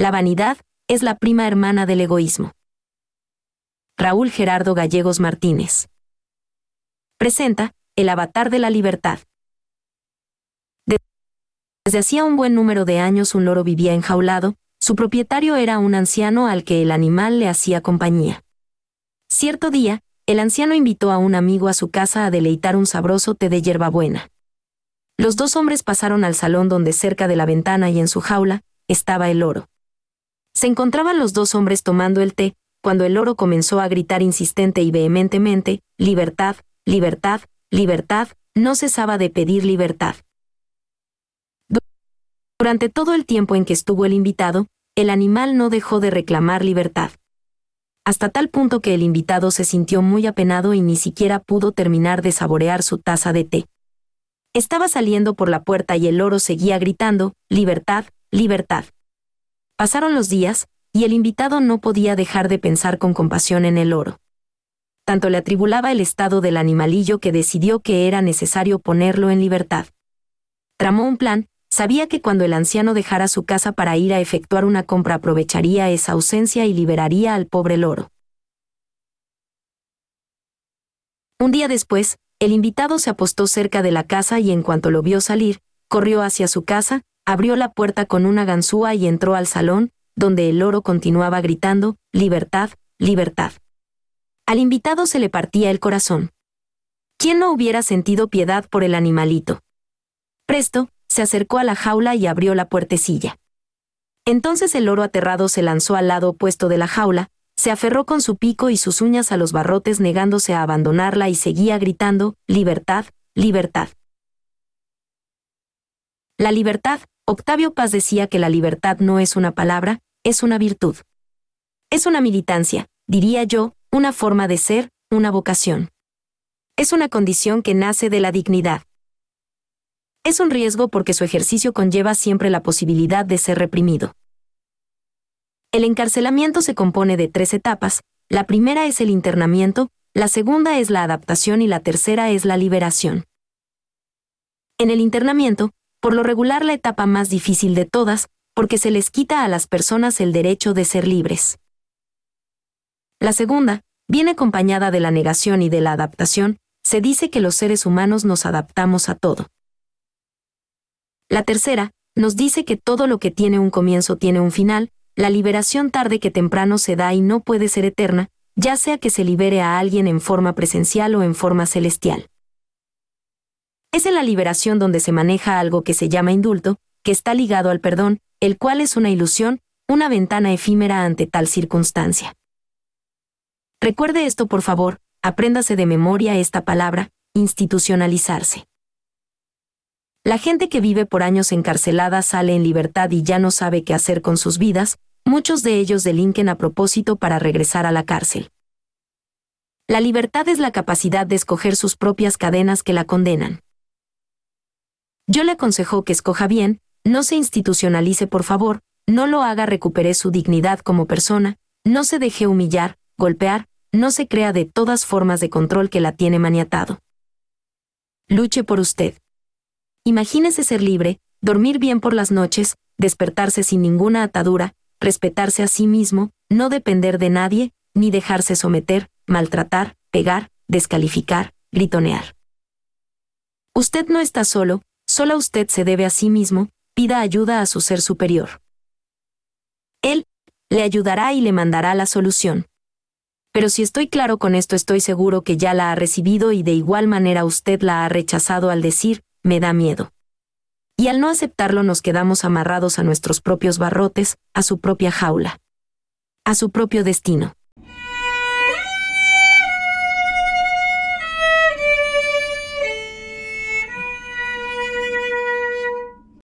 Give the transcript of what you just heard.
La vanidad es la prima hermana del egoísmo. Raúl Gerardo Gallegos Martínez. Presenta El Avatar de la Libertad. Desde hacía un buen número de años un loro vivía enjaulado, su propietario era un anciano al que el animal le hacía compañía. Cierto día, el anciano invitó a un amigo a su casa a deleitar un sabroso té de hierbabuena. Los dos hombres pasaron al salón donde cerca de la ventana y en su jaula estaba el loro. Se encontraban los dos hombres tomando el té, cuando el loro comenzó a gritar insistente y vehementemente, Libertad, libertad, libertad, no cesaba de pedir libertad. Durante todo el tiempo en que estuvo el invitado, el animal no dejó de reclamar libertad. Hasta tal punto que el invitado se sintió muy apenado y ni siquiera pudo terminar de saborear su taza de té. Estaba saliendo por la puerta y el loro seguía gritando, Libertad, libertad. Pasaron los días, y el invitado no podía dejar de pensar con compasión en el loro. Tanto le atribulaba el estado del animalillo que decidió que era necesario ponerlo en libertad. Tramó un plan, sabía que cuando el anciano dejara su casa para ir a efectuar una compra aprovecharía esa ausencia y liberaría al pobre loro. Un día después, el invitado se apostó cerca de la casa y en cuanto lo vio salir, corrió hacia su casa, abrió la puerta con una ganzúa y entró al salón, donde el loro continuaba gritando, Libertad, libertad. Al invitado se le partía el corazón. ¿Quién no hubiera sentido piedad por el animalito? Presto, se acercó a la jaula y abrió la puertecilla. Entonces el loro aterrado se lanzó al lado opuesto de la jaula, se aferró con su pico y sus uñas a los barrotes negándose a abandonarla y seguía gritando, Libertad, libertad. La libertad, Octavio Paz decía que la libertad no es una palabra, es una virtud. Es una militancia, diría yo, una forma de ser, una vocación. Es una condición que nace de la dignidad. Es un riesgo porque su ejercicio conlleva siempre la posibilidad de ser reprimido. El encarcelamiento se compone de tres etapas, la primera es el internamiento, la segunda es la adaptación y la tercera es la liberación. En el internamiento, por lo regular la etapa más difícil de todas, porque se les quita a las personas el derecho de ser libres. La segunda, viene acompañada de la negación y de la adaptación, se dice que los seres humanos nos adaptamos a todo. La tercera, nos dice que todo lo que tiene un comienzo tiene un final, la liberación tarde que temprano se da y no puede ser eterna, ya sea que se libere a alguien en forma presencial o en forma celestial. Es en la liberación donde se maneja algo que se llama indulto, que está ligado al perdón, el cual es una ilusión, una ventana efímera ante tal circunstancia. Recuerde esto por favor, apréndase de memoria esta palabra, institucionalizarse. La gente que vive por años encarcelada sale en libertad y ya no sabe qué hacer con sus vidas, muchos de ellos delinquen a propósito para regresar a la cárcel. La libertad es la capacidad de escoger sus propias cadenas que la condenan. Yo le aconsejo que escoja bien, no se institucionalice por favor, no lo haga recupere su dignidad como persona, no se deje humillar, golpear, no se crea de todas formas de control que la tiene maniatado. Luche por usted. Imagínese ser libre, dormir bien por las noches, despertarse sin ninguna atadura, respetarse a sí mismo, no depender de nadie, ni dejarse someter, maltratar, pegar, descalificar, gritonear. Usted no está solo, solo usted se debe a sí mismo, pida ayuda a su ser superior. Él, le ayudará y le mandará la solución. Pero si estoy claro con esto estoy seguro que ya la ha recibido y de igual manera usted la ha rechazado al decir, me da miedo y al no aceptarlo nos quedamos amarrados a nuestros propios barrotes, a su propia jaula. A su propio destino.